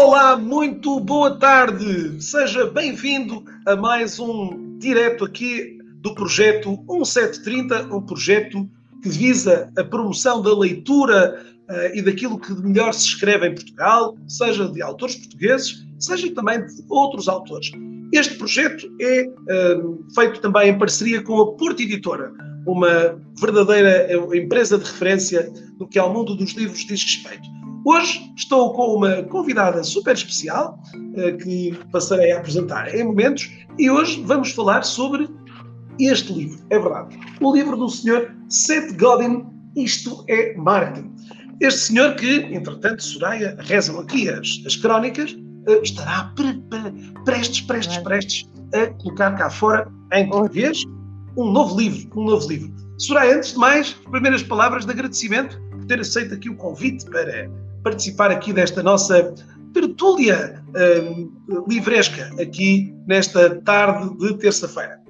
Olá, muito boa tarde. Seja bem-vindo a mais um direto aqui do projeto 1730, um projeto que visa a promoção da leitura uh, e daquilo que de melhor se escreve em Portugal, seja de autores portugueses, seja também de outros autores. Este projeto é uh, feito também em parceria com a Porta Editora, uma verdadeira empresa de referência no que ao mundo dos livros diz respeito. Hoje estou com uma convidada super especial uh, que passarei a apresentar em momentos e hoje vamos falar sobre este livro. É verdade. O livro do senhor Seth Godin, Isto é Marketing. Este senhor que, entretanto, Soraya, rezam aqui as, as crónicas, uh, estará pre, pre, prestes, prestes, prestes a colocar cá fora, em português, um novo livro. Um novo livro. Soraya, antes de mais, primeiras palavras de agradecimento por ter aceito aqui o convite para participar aqui desta nossa tertúlia uh, livresca, aqui nesta tarde de terça-feira.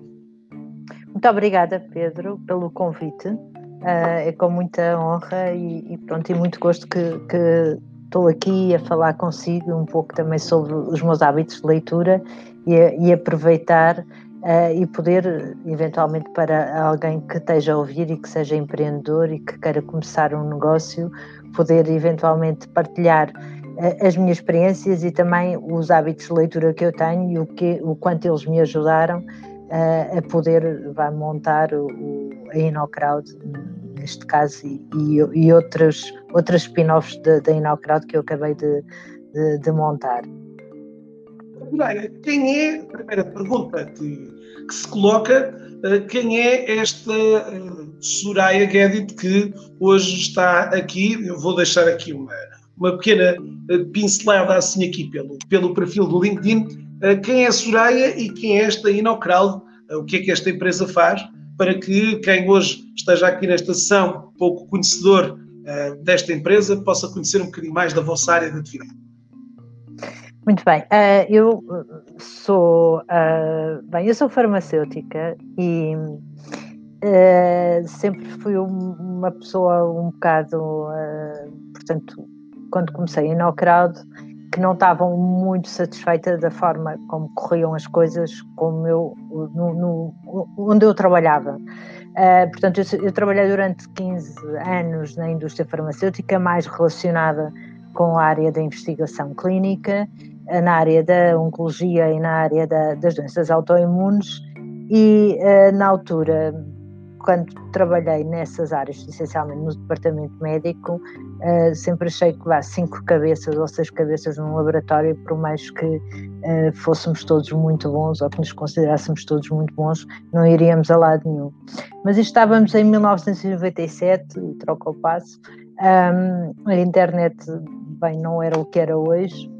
Muito obrigada, Pedro, pelo convite. Uh, é com muita honra e, e, pronto, e muito gosto que, que estou aqui a falar consigo um pouco também sobre os meus hábitos de leitura e, e aproveitar uh, e poder, eventualmente, para alguém que esteja a ouvir e que seja empreendedor e que queira começar um negócio, poder eventualmente partilhar uh, as minhas experiências e também os hábitos de leitura que eu tenho e o, que, o quanto eles me ajudaram uh, a poder vai montar o, a InnoCrowd, neste caso, e, e, outros, outras spin-offs da InnoCrowd que eu acabei de, de, de montar. Quem é, primeira pergunta que, que se coloca, uh, quem é esta Soraya Guedit que hoje está aqui. Eu vou deixar aqui uma, uma pequena eh, pincelada assim aqui pelo, pelo perfil do LinkedIn. Eh, quem é a Soraya e quem é esta Inocrowd? Eh, o que é que esta empresa faz? Para que quem hoje esteja aqui nesta sessão, pouco conhecedor desta empresa, possa conhecer um bocadinho mais da vossa área de atividade. Muito bem, eu sou bem, eu sou farmacêutica e Uh, sempre fui uma pessoa um bocado, uh, portanto, quando comecei no crowd, que não estavam muito satisfeita da forma como corriam as coisas, como eu, no, no onde eu trabalhava. Uh, portanto, eu, eu, trabalhei durante 15 anos na indústria farmacêutica, mais relacionada com a área da investigação clínica, na área da oncologia e na área da, das doenças autoimunes, e na altura quando trabalhei nessas áreas, essencialmente no departamento médico, uh, sempre achei que lá cinco cabeças ou seis cabeças num laboratório, por mais que uh, fôssemos todos muito bons ou que nos considerássemos todos muito bons, não iríamos a lado nenhum. Mas estávamos em 1997, e troca o passo, a internet bem não era o que era hoje,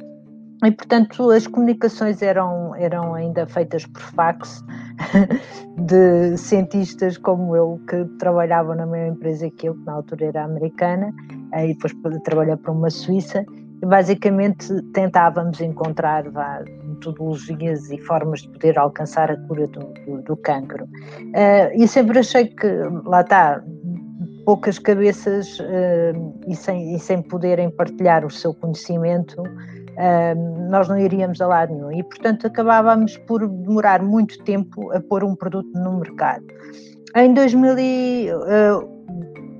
e portanto as comunicações eram, eram ainda feitas por fax de cientistas como eu que trabalhavam na mesma empresa que eu, que na altura era americana, e depois trabalhar para uma suíça, e basicamente tentávamos encontrar vá, metodologias e formas de poder alcançar a cura do, do, do cancro. Uh, e sempre achei que, lá está, poucas cabeças uh, e, sem, e sem poderem partilhar o seu conhecimento, nós não iríamos a lado nenhum. E, portanto, acabávamos por demorar muito tempo a pôr um produto no mercado. Em 2000 e, uh,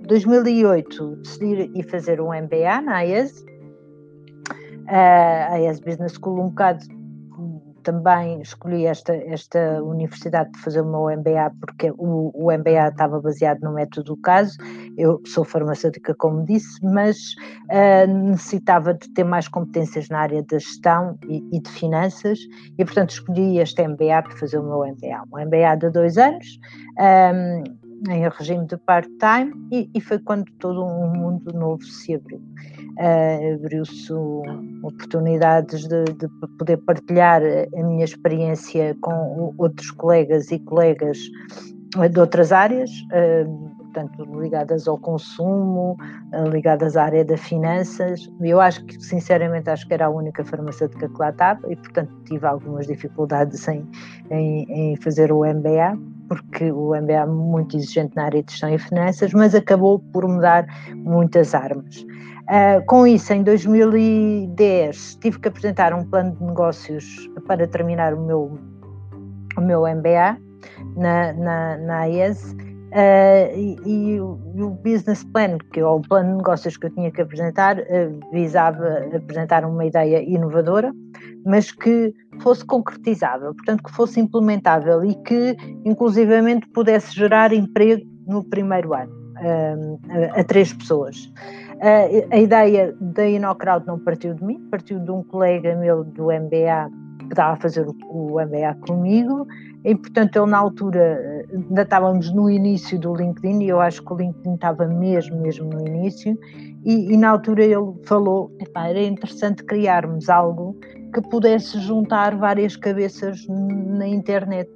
2008 decidi ir fazer um MBA na AES, uh, a AES Business School, um bocado também escolhi esta, esta universidade para fazer o meu MBA porque o, o MBA estava baseado no método do caso. Eu sou farmacêutica, como disse, mas uh, necessitava de ter mais competências na área da gestão e, e, de finanças e, portanto, escolhi este MBA para fazer o meu MBA. Um MBA de dois anos. Um, em regime de part-time e, e, foi quando todo um mundo novo se abriu. Uh, Abriu-se oportunidades de, de, poder partilhar a minha experiência com outros colegas e colegas de outras áreas, uh, portanto, ligadas ao consumo, uh, ligadas à área das finanças. Eu acho que, sinceramente, acho que era a única farmacêutica que lá estava e, portanto, tive algumas dificuldades em, em, em fazer o MBA porque o MBA é muito exigente na área de gestão e finanças, mas acabou por me dar muitas armas. Uh, com isso, em 2010, tive que apresentar um plano de negócios para terminar o meu, o meu MBA na, na, na AES Uh, e, e, o business plan, que é o plano de negócios que eu tinha que apresentar, uh, visava apresentar uma ideia inovadora, mas que fosse concretizável, portanto que fosse implementável e que inclusivamente pudesse gerar emprego no primeiro ano uh, a, três pessoas. a ideia da InnoCrowd não partiu de mim, partiu de um colega meu do MBA que estava a fazer o MBA comigo e, portanto, ele na altura, ainda estávamos no início do LinkedIn e eu acho que o LinkedIn estava mesmo, mesmo no início e, e na altura ele falou, era interessante criarmos algo que pudesse juntar várias cabeças na internet,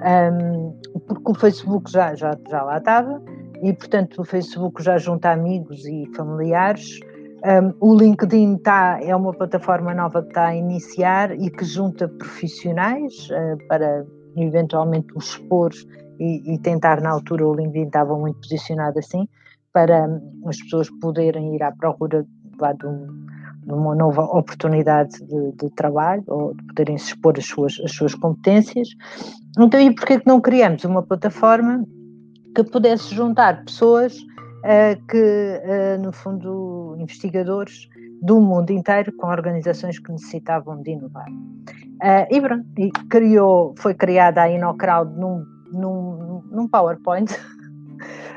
um, porque o Facebook já, já, já lá estava e, portanto, o Facebook já junta amigos e familiares, um, o LinkedIn tá, é uma plataforma nova que está a iniciar e que junta profissionais uh, para eventualmente os expor e, e, tentar, na altura, o LinkedIn estava muito posicionado assim, para as pessoas poderem ir à procura lá, de, um, uma nova oportunidade de, de, trabalho ou de poderem expor as suas, as suas competências. Então, e porquê que não criamos uma plataforma que pudesse juntar pessoas uh, que, uh, no fundo, investigadores do mundo inteiro com organizações que necessitavam de inovar. Uh, e pronto, e criou, foi criada a InnoCrowd num, num, num PowerPoint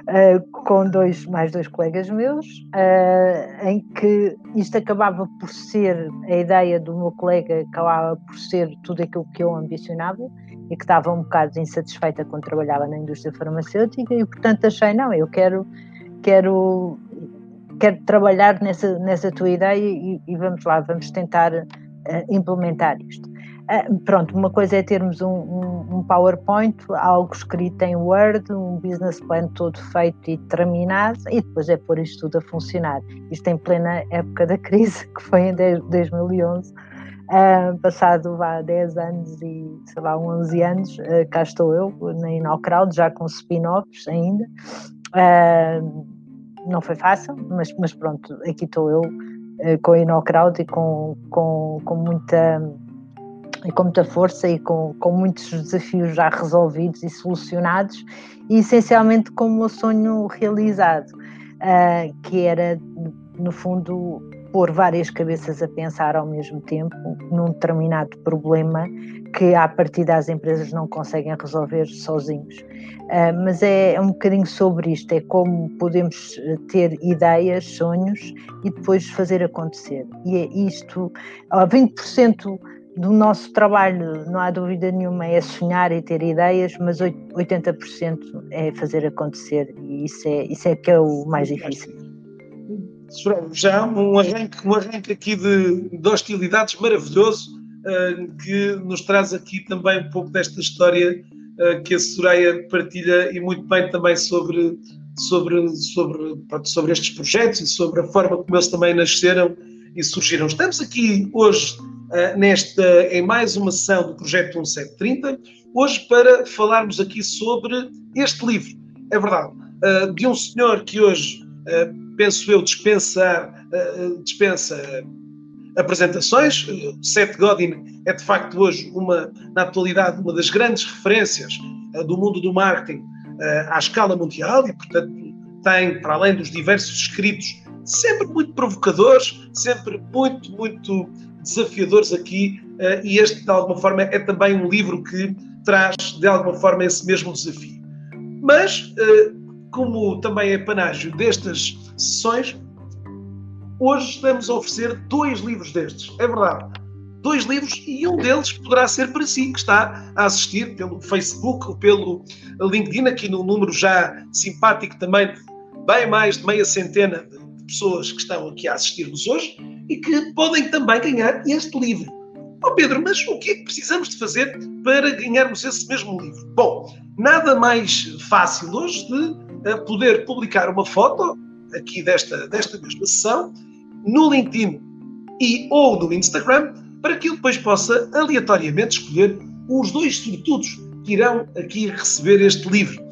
uh, com dois, mais dois colegas meus, uh, em que isto acabava por ser, a ideia do meu colega acabava por ser tudo aquilo que eu ambicionava e que estava um bocado insatisfeita quando trabalhava na indústria farmacêutica e portanto achei, não, eu quero, quero quero trabalhar nessa, nessa tua ideia e, e vamos lá, vamos tentar uh, implementar isto. Uh, pronto, uma coisa é termos um, um, um, PowerPoint, algo escrito em Word, um business plan todo feito e terminado, e depois é pôr isto tudo a funcionar. Isto em plena época da crise, que foi em 2011, uh, passado há 10 anos e, sei lá, 11 anos, uh, cá estou eu, na InnoCrowd, já com spin-offs ainda. Uh, não foi fácil, mas, mas pronto, aqui estou eu com a InnoCrowd e com, com, com muita e com muita força e com, com muitos desafios já resolvidos e solucionados e essencialmente com o meu sonho realizado, uh, que era no fundo pôr várias cabeças a pensar ao mesmo tempo num determinado problema que a partir das empresas não conseguem resolver sozinhos. Uh, mas é, é, um bocadinho sobre isto, é como podemos ter ideias, sonhos e depois fazer acontecer. E é isto, 20% do nosso trabalho, não há dúvida nenhuma, é sonhar e ter ideias, mas 80% é fazer acontecer e isso é, isso é que é o mais difícil já um arranque, um arranque aqui de, de hostilidades maravilhoso, uh, que nos traz aqui também um pouco desta história uh, que a Soraya partilha e muito bem também sobre, sobre, sobre, sobre estes projetos e sobre a forma como eles também nasceram e surgiram. Estamos aqui hoje uh, nesta, em mais uma sessão do projeto 1730, hoje para falarmos aqui sobre este livro, é verdade, de um senhor que hoje penso eu, dispensa, eh, dispensa apresentações. Seth Godin é de facto hoje uma, na atualidade, uma das grandes referências eh, do mundo do marketing eh, à escala mundial e, portanto, tem, para além dos diversos escritos, sempre muito provocadores, sempre muito, muito desafiadores aqui, e este, de alguma forma, é também um livro que traz, de alguma forma, esse mesmo desafio. Mas, como também é panágio destas sessões, hoje estamos a oferecer dois livros destes. É verdade. Dois livros e um deles poderá ser para si, que está a assistir pelo Facebook ou pelo LinkedIn, aqui no número já simpático também bem mais de meia centena de pessoas que estão aqui a assistir-nos hoje e que podem também ganhar este livro. Oh Pedro, mas o que é que precisamos de fazer para ganharmos esse mesmo livro? Bom, nada mais fácil hoje de poder publicar uma foto aqui desta, desta mesma sessão no LinkedIn e ou no Instagram para que eu depois possa aleatoriamente escolher os dois sortudos que irão aqui receber este livro.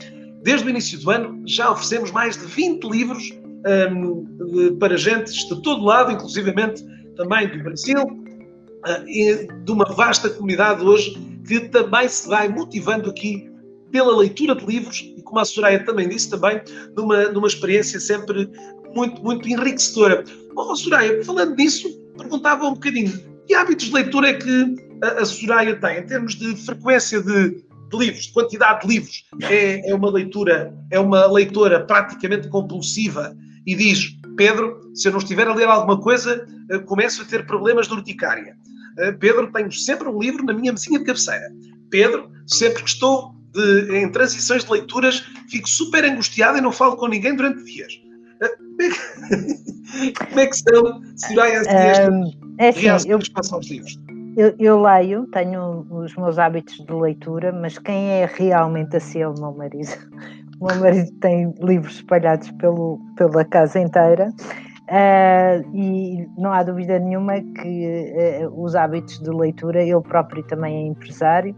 Desde o início do ano já oferecemos mais de 20 livros um, para gente de todo lado, inclusivamente também do Brasil, uh, e de uma vasta comunidade hoje que também se vai motivando aqui pela leitura de livros e, como a Soraya também disse, também numa, numa experiência sempre muito, muito enriquecedora. Oh, Soraya, falando disso, perguntava um bocadinho, que hábitos de leitura é que a, a Soraya tem, em termos de frequência de, de livros, de quantidade de livros? É, é, uma leitura, é uma leitora praticamente compulsiva e diz, Pedro, se eu não estiver a ler alguma coisa, eh, começo a ter problemas de urticária. Eh, Pedro, tenho sempre um livro na minha mesinha de cabeceira. Pedro, sempre que estou de, em transições de leituras, fico super angustiado e não falo com ninguém durante dias. Eh, como é que, como é que são, Soraya, um, é assim, eu, passam os livros? Eu, eu, leio, tenho os meus hábitos de leitura, mas quem é realmente assim é o meu marido. O meu marido tem livros espalhados pelo, pela casa inteira. Uh, e não há dúvida nenhuma que uh, os hábitos de leitura, ele próprio também é empresário,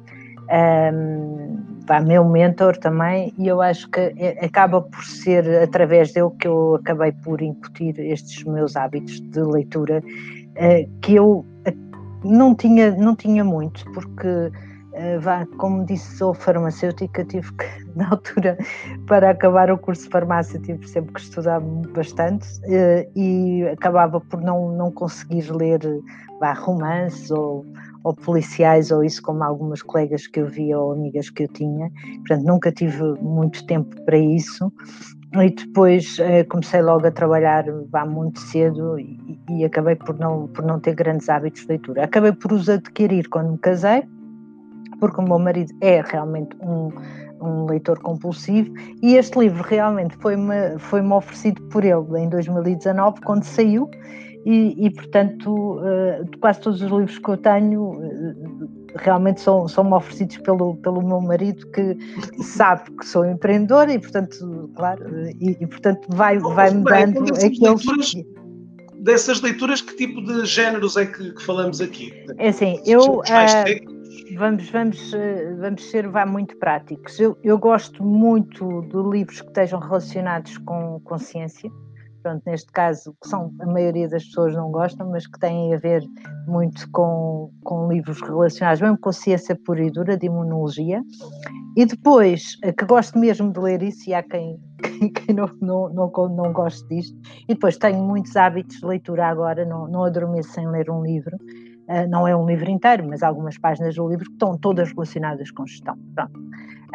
um, pá, meu mentor também, e eu acho que é, acaba por ser através dele que eu acabei por incutir estes meus hábitos de leitura, uh, que eu não tinha, não tinha muito, porque, vá, como disse, sou farmacêutica, tive que, na altura, para acabar o curso de farmácia, tive sempre que estudar bastante uh, e acabava por não, não conseguir ler vá, romances ou ou policiais ou isso como algumas colegas que eu via ou amigas que eu tinha, portanto nunca tive muito tempo para isso e depois eh, comecei logo a trabalhar vá muito cedo e, e, acabei por não, por não ter grandes hábitos de leitura. Acabei por os adquirir quando me casei, porque o meu marido é realmente um, um leitor compulsivo e este livro realmente foi-me foi -me oferecido por ele em 2019 quando saiu e, e, portanto, uh, quase todos os livros que eu tenho uh, realmente são, são oferecidos pelo, pelo meu marido, que sabe que sou empreendedora e, portanto, claro, e, e portanto vai, vai me dando aqueles. Leituras, dessas leituras, que tipo de géneros é que, que falamos aqui? É assim, eu. Uh, vamos, vamos, vamos ser vá, muito práticos. Eu, eu gosto muito de livros que estejam relacionados com consciência pronto, neste caso, que são, a maioria das pessoas não gostam, mas que têm a ver muito com, com livros relacionados, mesmo com ciência pura e dura, de imunologia. E depois, que gosto mesmo de ler isso, e há quem, quem não, não, não, não goste disto. E depois tenho muitos hábitos de leitura agora, não, não adormeço sem ler um livro. Uh, não é um livro inteiro, mas algumas páginas do livro que estão todas relacionadas com gestão.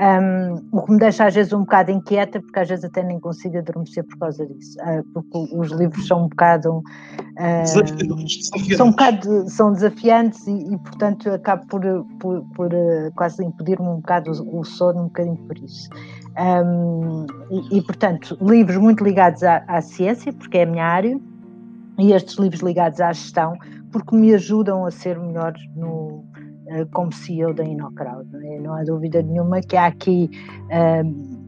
Um, o que me deixa às vezes um bocado inquieta, porque às vezes até nem consigo adormecer por causa disso, uh, porque os livros são um bocado uh, são um bocado são desafiantes e, e portanto acabo por, por, por quase impedir-me um bocado o, o, sono, um bocadinho por isso. Um, e, e, portanto, livros muito ligados à, à ciência, porque é a minha área, e estes livros ligados à gestão, porque me ajudam a ser melhor no, eh, como CEO da InnoCrowd. Não, é? não há dúvida nenhuma que há aqui uh,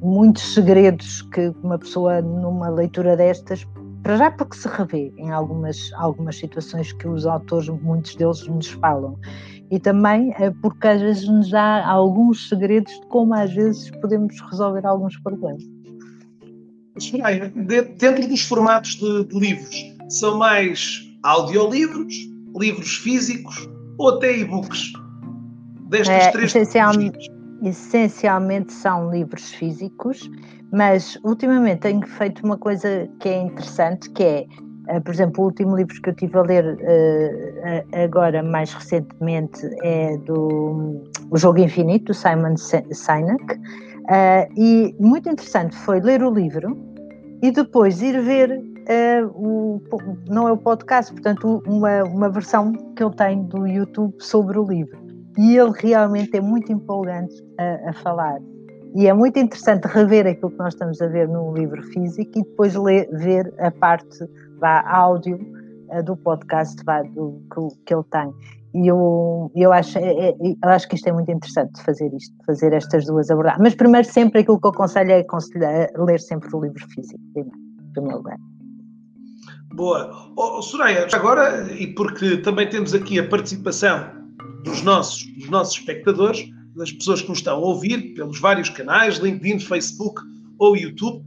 muitos segredos que uma pessoa, numa leitura destas, para já porque se revê em algumas, algumas situações que os autores, muitos deles, nos falam. E também uh, porque às vezes nos dá alguns segredos de como às vezes podemos resolver alguns problemas. Soraya, dentro dos formatos de, de livros, são mais audiolivros, livros físicos ou até e-books? Destas é, três essencialmente, essencialmente são livros físicos, mas ultimamente tenho feito uma coisa que é interessante, que é, uh, por exemplo, o último livro que eu tive a ler uh, agora, mais recentemente, é do O Jogo Infinito, do Simon Sinek, uh, e muito interessante foi ler o livro e depois ir ver uh, o, não é o podcast, portanto, uma, uma versão que eu tenho do YouTube sobre o livro. E ele realmente é muito empolgante a, a falar. E é muito interessante rever aquilo que nós estamos a ver no livro físico e depois ler, ver a parte vá, áudio uh, do podcast vá, do, que, que ele tem. E eu, eu, acho, é, é, eu acho que isto é muito interessante fazer isto, fazer estas duas abordagens. Mas primeiro sempre aquilo que eu aconselho é ler sempre o livro físico, primeiro, em primeiro lugar. Boa. Oh, Soraya, agora, e porque também temos aqui a participação dos nossos, dos nossos espectadores, das pessoas que nos estão a ouvir pelos vários canais, LinkedIn, Facebook ou YouTube.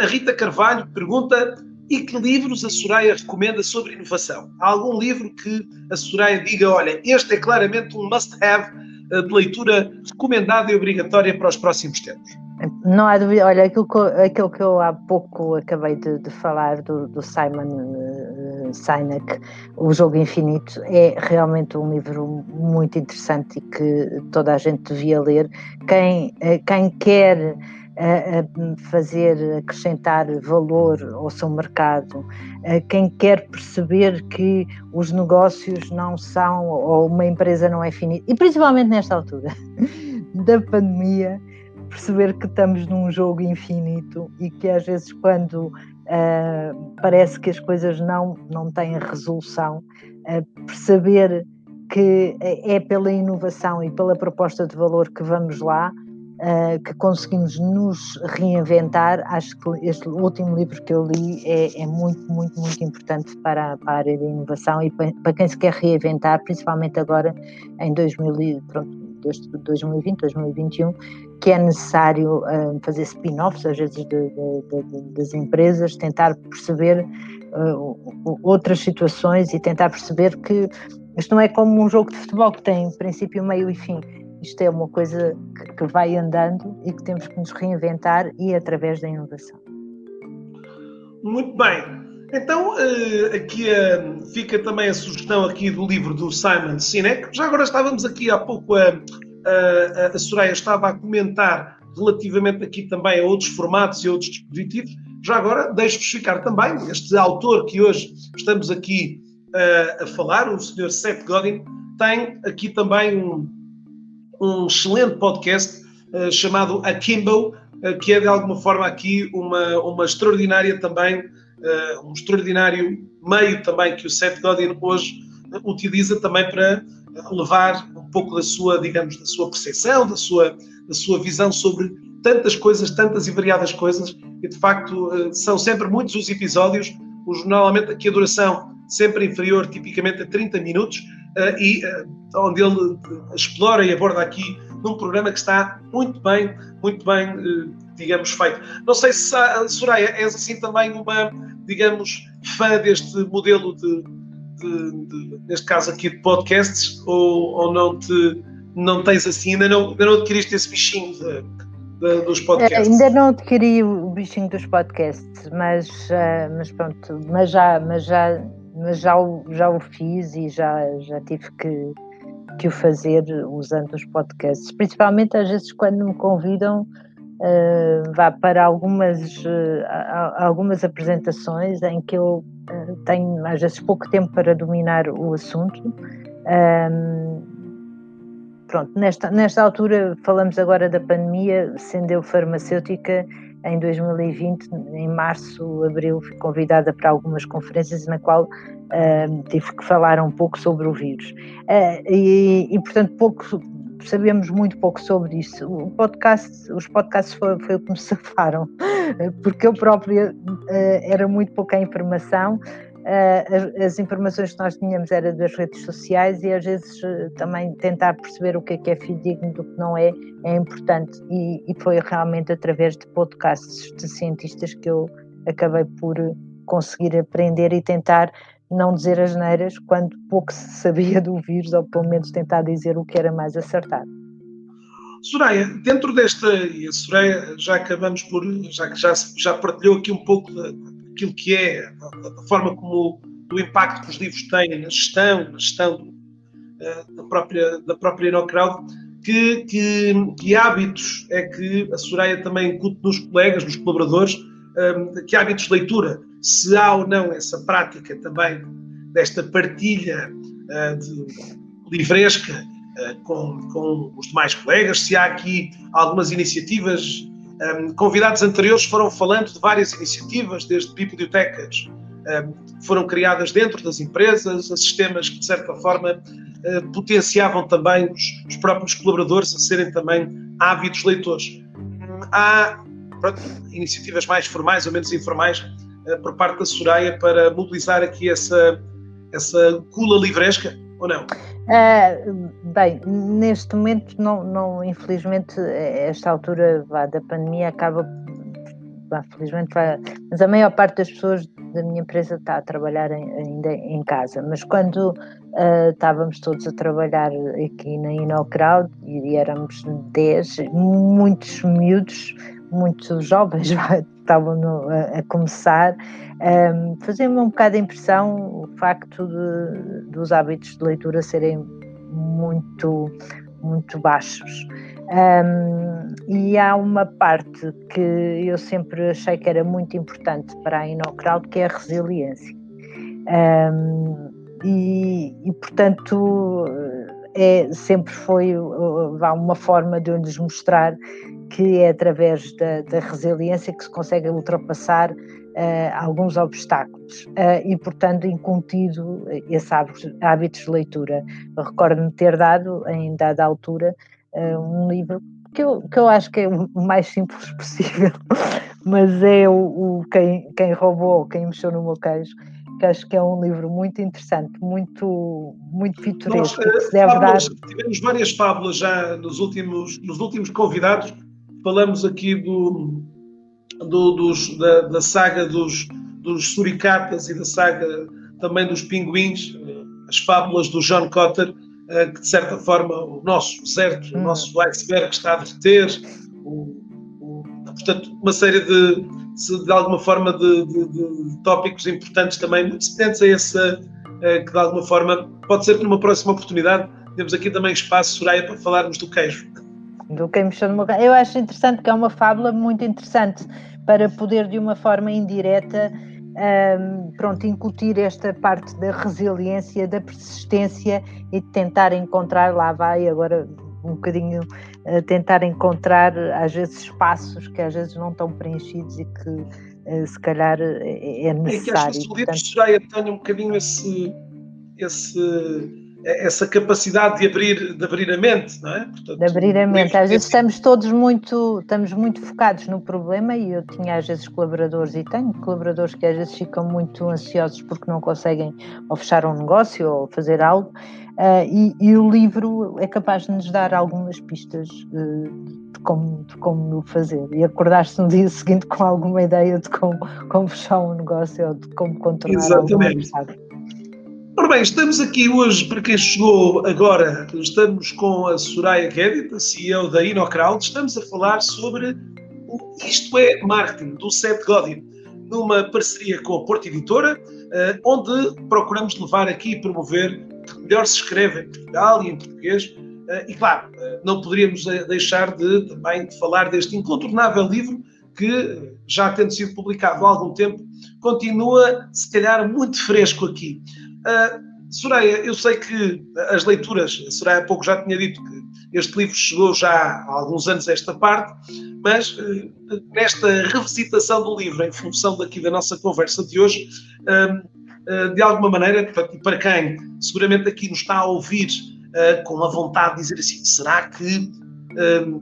A Rita Carvalho pergunta e que livros a Soraya recomenda sobre inovação? Há algum livro que a Soraya diga, olha, este é claramente um must-have eh, de leitura recomendada e obrigatória para os próximos tempos? Não há dúvida, olha, aquilo que, aquilo que eu há pouco acabei de, de falar do, do Simon uh, Sinek, O Jogo Infinito, é realmente um livro muito interessante e que toda a gente devia ler. Quem, uh, quem quer uh, fazer, acrescentar valor ao seu mercado, quem quer perceber que os negócios não são, ou uma empresa não é finita, e principalmente nesta altura da pandemia, perceber que estamos num jogo infinito e que às vezes quando uh, parece que as coisas não, não têm resolução, uh, perceber que é pela inovação e pela proposta de valor que vamos lá uh, que conseguimos nos reinventar. Acho que este último livro que eu li é, é muito, muito, muito importante para, para, a área da inovação e para, para, quem se quer reinventar, principalmente agora em 2000, pronto, 2020, 2021, que é necessário uh, fazer spin-offs, às vezes, de, de, de, das empresas, tentar perceber uh, outras situações e tentar perceber que isto não é como um jogo de futebol que tem princípio, meio e fim. Isto é uma coisa que, que vai andando e que temos que nos reinventar e através da inovação. Muito bem. Então, uh, aqui uh, fica também a sugestão aqui do livro do Simon Sinek. Já agora estávamos aqui há pouco a, a, a Soraya estava a comentar relativamente aqui também a outros formatos e outros dispositivos. Já agora, deixo-vos ficar também, este autor que hoje estamos aqui uh, a falar, o Sr. Seth Godin, tem aqui também um, um excelente podcast uh, chamado Akimbo, uh, que é de alguma forma aqui uma, uma extraordinária também um extraordinário meio também que o Seth Godin hoje utiliza também para levar pouco da sua, digamos, da sua percepção, da sua, da sua visão sobre tantas coisas, tantas e variadas coisas, e de facto uh, são sempre muitos os episódios, os, normalmente aqui a duração sempre inferior, tipicamente a 30 minutos, uh, e onde ele explora e aborda aqui num programa que está muito bem, muito bem, digamos, feito. Não sei se, Soraya, és assim também uma, digamos, fã deste modelo de, de, de, neste caso aqui de podcasts, ou, ou não te não tens assim, ainda não, ainda não adquiriste esse bichinho de, de, dos podcasts? Ainda não adquiri o bichinho dos podcasts, mas, uh, mas pronto, mas já, mas já, mas já, o, já o fiz e já, já tive que, que o fazer usando os podcasts, principalmente às vezes quando me convidam uh, vá para algumas, uh, algumas apresentações em que eu tenho às vezes pouco tempo para dominar o assunto. Um, pronto, nesta, nesta altura falamos agora da pandemia, sendo eu farmacêutica, em 2020, em março, abril, fui convidada para algumas conferências na qual uh, tive que falar um pouco sobre o vírus. Uh, e, e, portanto, pouco, sabemos muito pouco sobre isso. O podcast, os podcasts foi, foi o que me safaram, porque eu própria uh, era muito pouca informação. Uh, as, informações que nós tínhamos eram das redes sociais e às vezes uh, também tentar perceber o que é que é fidedigno do que não é, é importante. E, e foi realmente através de podcasts de cientistas que eu acabei por conseguir aprender e tentar não dizer as neiras quando pouco se sabia do vírus, ou pelo menos tentar dizer o que era mais acertado. Soraya, dentro desta, e a Soraya já acabamos por, já já, já partilhou aqui um pouco daquilo que é, da forma como do impacto que os livros têm na gestão, na gestão do, eh, da própria, da própria Inocrowd, que, que, que, hábitos é que a Soraya também incute nos colegas, nos colaboradores, um, que hábitos de leitura, se há ou não essa prática também desta partilha uh, de livresca uh, com, com os demais colegas, se há aqui algumas iniciativas. Um, convidados anteriores foram falando de várias iniciativas, desde bibliotecas um, foram criadas dentro das empresas, a sistemas que, de certa forma, uh, potenciavam também os, os próprios colaboradores a serem também ávidos leitores. Há pronto, iniciativas mais formais ou menos informais por parte da Soraya para mobilizar aqui essa, essa cula livresca ou não? Uh, bem, neste momento, não, não, infelizmente, esta altura vá, da pandemia acaba, vá, felizmente, vá, mas a maior parte das pessoas da minha empresa está a trabalhar em, ainda em casa. Mas quando uh, estávamos todos a trabalhar aqui na InnoCrowd e éramos 10, muitos miúdos, muitos jovens estavam no, a, a, começar, um, fazia-me um bocado de impressão o facto de, dos hábitos de leitura serem muito, muito baixos. Um, e há uma parte que eu sempre achei que era muito importante para a Inocrowd, que é a resiliência. Um, e, e, portanto, é, sempre foi uma forma de eu lhes mostrar que é através da, da resiliência que se consegue ultrapassar uh, alguns obstáculos uh, e, portanto, incutido esses hábitos de leitura. Recordo-me ter dado, em dada altura, uh, um livro que eu, que eu acho que é o mais simples possível, mas é o, o quem, quem roubou, quem mexeu no meu queijo, que acho que é um livro muito interessante, muito, muito pitoresco. Nós, fábulas, dar... Tivemos várias fábulas já nos últimos, nos últimos convidados, falamos aqui do, do dos, da, da, saga dos, dos suricatas e da saga também dos pinguins, as fábulas do John Cotter, eh, que de certa forma o nosso deserto, hum. o nosso iceberg está a derreter, o, o, portanto, uma série de, de alguma forma, de, de, de, tópicos importantes também, muito semelhantes a essa, eh, que de alguma forma pode ser que numa próxima oportunidade temos aqui também espaço, Soraya, para falarmos do queijo. Do queijo no meu Eu acho interessante que é uma fábula muito interessante para poder, de uma forma indireta, um, pronto, incutir esta parte da resiliência, da persistência e de tentar encontrar, lá vai agora um bocadinho uh, tentar encontrar às vezes espaços que às vezes não estão preenchidos e que uh, se calhar é, é necessário. É que acho que os livros já tenham um bocadinho esse, esse essa capacidade de abrir, de abrir a mente, não é? Portanto, de abrir a mente. Às vezes estamos todos muito, estamos muito focados no problema e eu tinha às vezes colaboradores e tenho colaboradores que às vezes ficam muito ansiosos porque não conseguem ou fechar um negócio ou fazer algo uh, e, e, o livro é capaz de nos dar algumas pistas uh, de, como, de como fazer e acordar-se no dia seguinte com alguma ideia de como, como fechar um negócio ou de como controlar Exatamente. alguma Ora bem, estamos aqui hoje, para quem chegou agora, estamos com a Soraya Guedes, a CEO da InnoCrowd, estamos a falar sobre o Isto é Marketing, do Seth Godin, numa parceria com a Porta Editora, eh, onde procuramos levar aqui e promover que melhor se escreve em Portugal e em português, eh, e claro, eh, não poderíamos deixar de também de falar deste incontornável livro que, já tendo sido publicado há algum tempo, continua, se calhar, muito fresco aqui. Uh, Soraya, eu sei que as leituras, a Soraya há pouco já tinha dito que este livro chegou já há alguns anos a esta parte, mas uh, nesta revisitação do livro, em função daqui da nossa conversa de hoje, uh, de alguma maneira, para, para, quem seguramente aqui nos está a ouvir com a vontade de dizer assim, será que,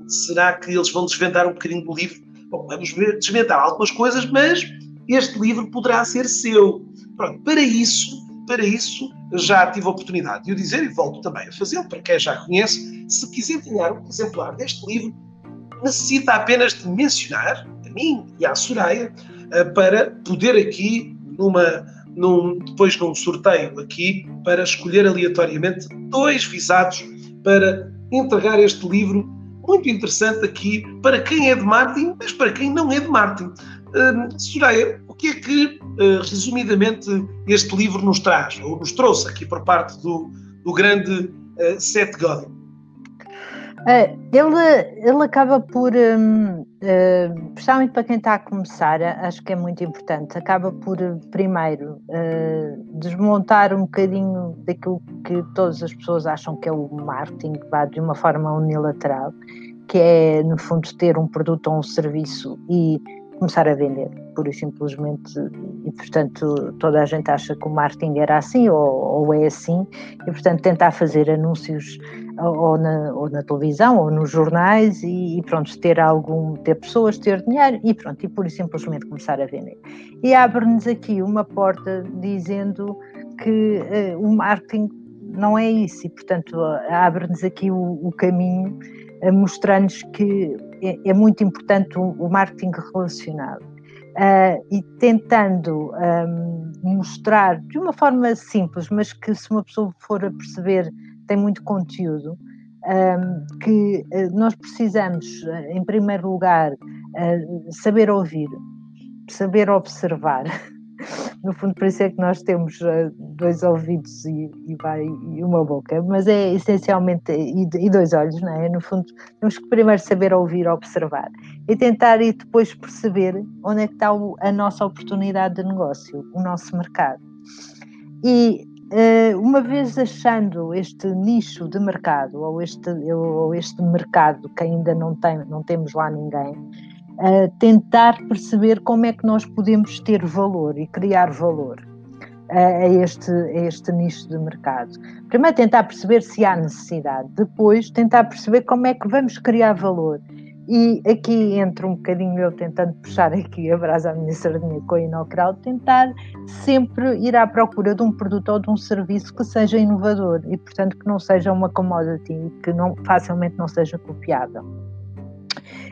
será que eles vão desvendar um bocadinho do livro? Bom, vamos ver, desvendar algumas coisas, mas este livro poderá ser seu. Pronto, para isso, para isso, já tive a oportunidade de o dizer e volto também a fazê-lo, para quem já conhece. Se quiser ganhar um exemplar deste livro, necessita apenas de mencionar a mim e à Soraya eh, para poder aqui, numa, num, depois num sorteio aqui, para escolher aleatoriamente dois visados para entregar este livro muito interessante aqui para quem é de Martin, mas para quem não é de Martin. Uh, Soraya, o que é que, uh, resumidamente, este livro nos traz, ou nos trouxe aqui por parte do, do grande uh, Seth Godin? Uh, ele, ele acaba por, um, uh, especialmente para quem está a começar, acho que é muito importante, acaba por, primeiro, uh, desmontar um bocadinho daquilo que todas as pessoas acham que é o marketing, de uma forma unilateral, que é, no fundo, ter um produto ou um serviço e começar a vender, pura e simplesmente, e portanto toda a gente acha que o marketing era assim ou, ou é assim, e portanto tentar fazer anúncios ou na, ou na televisão ou nos jornais e, e, pronto, ter algum, ter pessoas, ter dinheiro e pronto, e pura e simplesmente começar a vender. E abre-nos aqui uma porta dizendo que uh, o marketing não é isso, e portanto abre-nos aqui o, o caminho, mostrando-nos que é, é, muito importante o, o marketing relacionado. Uh, e tentando um, mostrar de uma forma simples, mas que se uma pessoa for a perceber tem muito conteúdo, um, que uh, nós precisamos, em primeiro lugar, uh, saber ouvir, saber observar. no fundo, por isso é que nós temos uh, dois ouvidos e, e, vai, e, uma boca, mas é essencialmente, e, e, dois olhos, não é? No fundo, temos que primeiro saber ouvir, observar e tentar e depois perceber onde é que está a nossa oportunidade de negócio, o nosso mercado. E uh, uma vez achando este nicho de mercado, ou este, ou este mercado que ainda não, tem, não temos lá ninguém, uh, tentar perceber como é que nós podemos ter valor e criar valor a, a, este, a este nicho de mercado. Primeiro, tentar perceber se há necessidade, depois, tentar perceber como é que vamos criar valor. E aqui entra um bocadinho eu tentando puxar aqui a brasa à minha sardinha com a Inocral, tentar sempre ir à procura de um produto ou de um serviço que seja inovador e, portanto, que não seja uma commodity, que não, facilmente não seja copiável.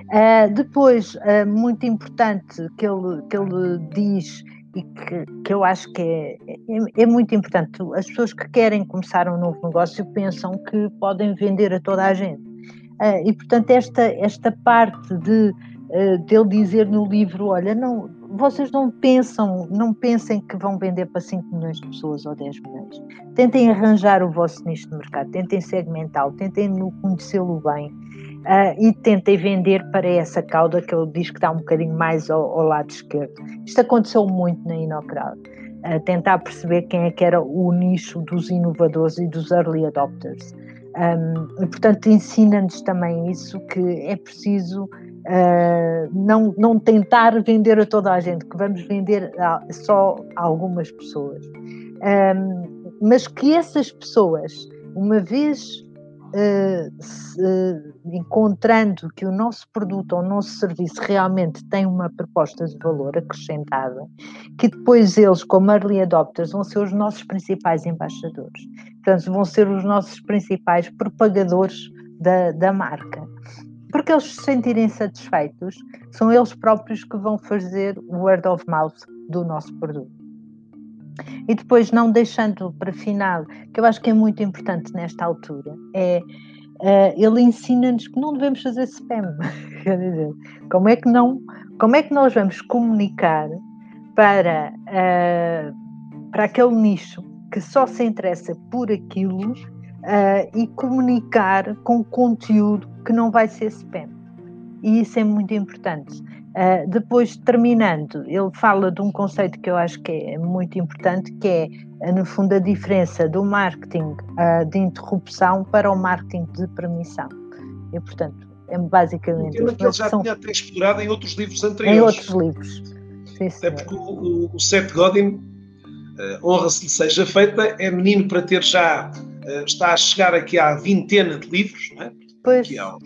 Uh, depois, uh, muito importante que ele, que ele diz e que, que eu acho que é, é, é, muito importante, as pessoas que querem começar um novo negócio pensam que podem vender a toda a gente. Uh, e portanto, esta, esta parte de dele dizer no livro: olha, não, vocês não pensam, não pensem que vão vender para 5 milhões de pessoas ou 10 milhões. Tentem arranjar o vosso nicho de mercado, tentem segmentá-lo, tentem conhecê-lo bem uh, e tentem vender para essa cauda que ele diz que está um bocadinho mais ao, ao lado esquerdo. Isto aconteceu muito na Inocrowd. Uh, tentar perceber quem é que era o nicho dos inovadores e dos early adopters. Um, portanto, ensina-nos também isso, que é preciso uh, não, não tentar vender a toda a gente, que vamos vender a, só a algumas pessoas. Um, mas que essas pessoas, uma vez Uh, se, uh, encontrando que o nosso produto ou o nosso serviço realmente tem uma proposta de valor acrescentada, que depois eles, como early adopters, vão ser os nossos principais embaixadores. Portanto, vão ser os nossos principais propagadores da, da marca. Porque eles se sentirem satisfeitos, são eles próprios que vão fazer o word of mouth do nosso produto. E depois, não deixando para final, que eu acho que é muito importante nesta altura, é uh, ele ensina-nos que não devemos fazer spam. Quer dizer, como é que não, como é que nós vamos comunicar para, uh, para aquele nicho que só se interessa por aquilo uh, e comunicar com conteúdo que não vai ser spam. E isso é muito importante. Uh, depois, terminando, ele fala de um conceito que eu acho que é muito importante, que é, eh, no fundo, a diferença do marketing uh, de interrupção para o marketing de permissão. E, portanto, é basicamente... Um tema que ele já são... tinha até explorado em outros livros anteriores. Em outros livros, Sim, Até porque o, o Seth Godin, uh, honra-se-lhe seja feita, é menino para ter já... está a chegar aqui à vintena de livros, não é? Pois. Aqui há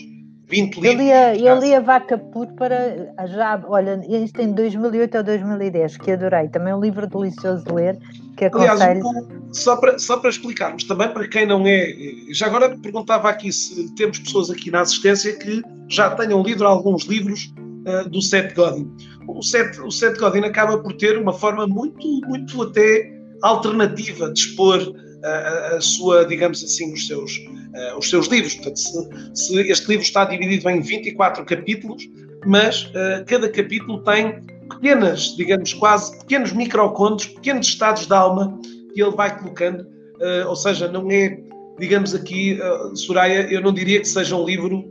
20 livros. Eu lia, eu lia Vaca Puro para. Já, olha, isto em 2008 ou 2010, que adorei. Também um livro delicioso de ler, que aconselho. Aliás, só, para, só para explicarmos, também para quem não é. Já agora perguntava aqui se temos pessoas aqui na assistência que já tenham lido alguns livros uh, do Seth Godin. O Seth, o Seth Godin acaba por ter uma forma muito, muito até alternativa de expor a, a, sua, digamos assim, os seus uh, os seus livros. Portanto, se, se, este livro está dividido em 24 capítulos, mas uh, cada capítulo tem pequenas, digamos, quase pequenos microcontos, pequenos estados de alma que ele vai colocando. Uh, ou seja, não é, digamos aqui, Soraya, eu não diria que seja um livro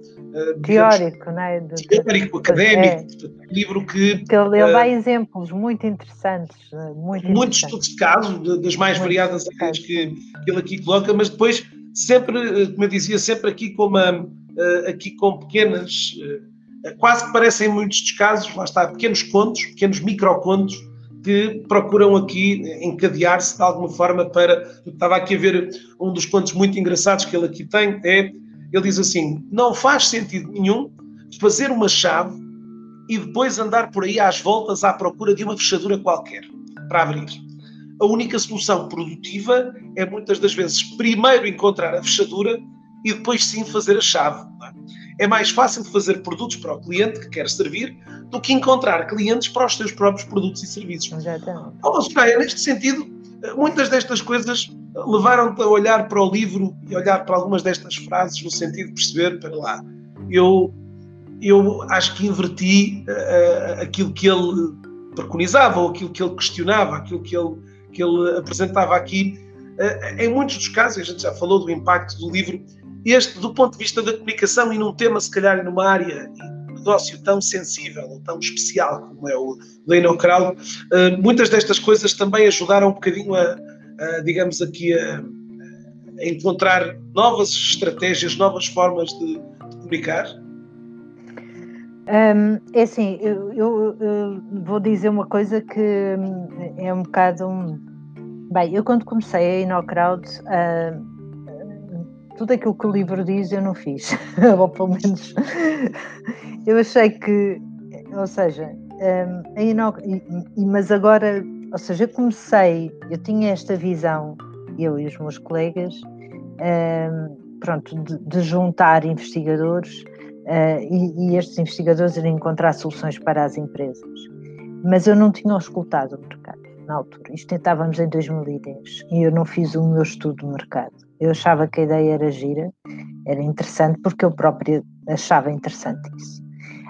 teórico, não é? De, teórico, académico, é. livro que. ele, ele dá exemplos muito interessantes. Muito muitos estudos de caso, de, das mais muito variadas áreas que, que ele aqui coloca, mas depois sempre, eh, como eu dizia, sempre aqui com, uma, eh, aqui com pequenas, eh, quase que parecem muitos descasos, lá está, pequenos contos, pequenos microcontos, que procuram aqui encadear-se de alguma forma para. Estava aqui a ver um dos contos muito engraçados que ele aqui tem, é, ele diz assim, não faz sentido nenhum fazer uma chave e depois andar por aí às voltas à procura de uma fechadura qualquer para abrir. a única solução produtiva é muitas das vezes primeiro encontrar a fechadura e depois sim fazer a chave. É? é mais fácil fazer produtos para o cliente que quer servir do que encontrar clientes para os seus próprios produtos e serviços. Exatamente. Oh, Soraya, neste sentido, muitas destas coisas levaram-te a olhar para o livro e olhar para algumas destas frases no sentido de perceber, para lá, eu, eu acho que inverti uh, aquilo que ele preconizava ou aquilo que ele questionava, aquilo que ele, que ele apresentava aqui. Uh, em muitos dos casos, a gente já falou do impacto do livro, este, do ponto de vista da comunicação e num tema, se calhar, numa área negócio tão sensível ou tão especial como é o do Inocrowd, uh, muitas destas coisas também ajudaram um bocadinho a digamos aqui, a, a, encontrar novas estratégias, novas formas de, de comunicar? Um, é assim, eu, eu, eu, vou dizer uma coisa que hum, é um bocado. Bem, eu quando comecei a Inocrowd, uh, tudo aquilo que o livro diz eu não fiz, ou pelo menos eu achei que, ou seja, um, a Inoc, mas agora, ou seja, eu comecei, eu tinha esta visão, eu e os meus colegas, um, pronto, de, de juntar investigadores uh, e, e, estes investigadores irem encontrar soluções para as empresas. Mas eu não tinha escutado o mercado na altura. Isto tentávamos em 2010 e eu não fiz o meu estudo de mercado. Eu achava que a ideia era gira, era interessante, porque eu própria achava interessante isso.